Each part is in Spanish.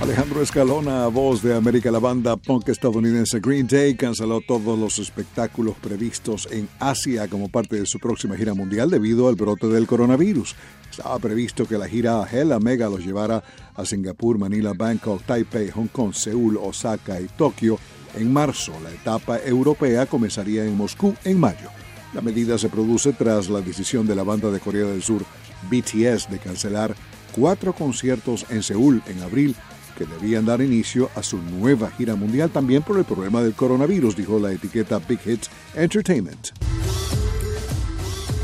Alejandro Escalona, voz de América, la banda punk estadounidense Green Day canceló todos los espectáculos previstos en Asia como parte de su próxima gira mundial debido al brote del coronavirus. Estaba previsto que la gira Hella Mega los llevara a Singapur, Manila, Bangkok, Taipei, Hong Kong, Seúl, Osaka y Tokio en marzo. La etapa europea comenzaría en Moscú en mayo. La medida se produce tras la decisión de la banda de Corea del Sur BTS de cancelar cuatro conciertos en Seúl en abril que debían dar inicio a su nueva gira mundial también por el problema del coronavirus, dijo la etiqueta Big Hits Entertainment.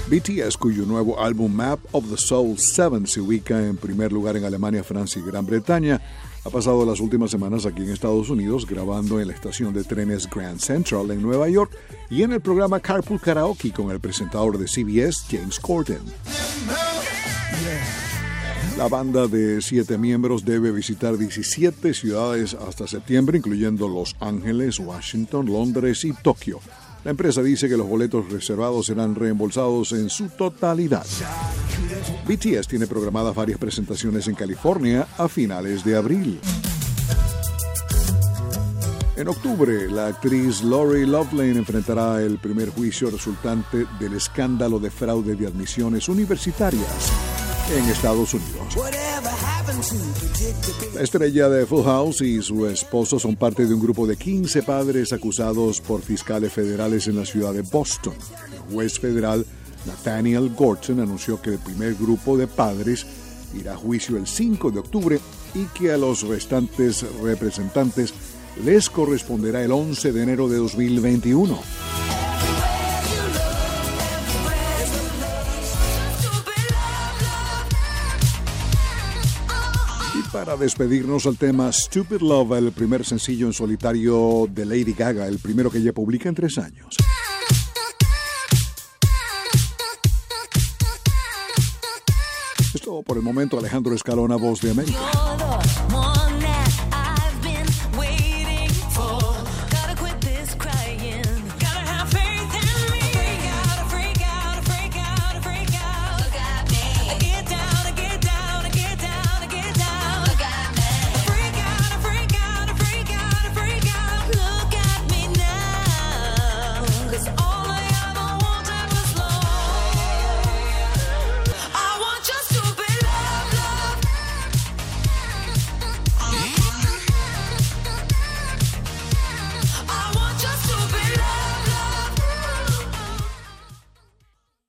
BTS, cuyo nuevo álbum Map of the Soul 7 se ubica en primer lugar en Alemania, Francia y Gran Bretaña, ha pasado las últimas semanas aquí en Estados Unidos grabando en la estación de trenes Grand Central en Nueva York y en el programa Carpool Karaoke con el presentador de CBS, James Corden. La banda de siete miembros debe visitar 17 ciudades hasta septiembre, incluyendo Los Ángeles, Washington, Londres y Tokio. La empresa dice que los boletos reservados serán reembolsados en su totalidad. BTS tiene programadas varias presentaciones en California a finales de abril. En octubre, la actriz Lori Loveland enfrentará el primer juicio resultante del escándalo de fraude de admisiones universitarias en Estados Unidos. La estrella de Full House y su esposo son parte de un grupo de 15 padres acusados por fiscales federales en la ciudad de Boston. El juez federal Nathaniel Gorton anunció que el primer grupo de padres irá a juicio el 5 de octubre y que a los restantes representantes les corresponderá el 11 de enero de 2021. Para despedirnos al tema Stupid Love, el primer sencillo en solitario de Lady Gaga, el primero que ella publica en tres años. Esto por el momento Alejandro Escalona, voz de América.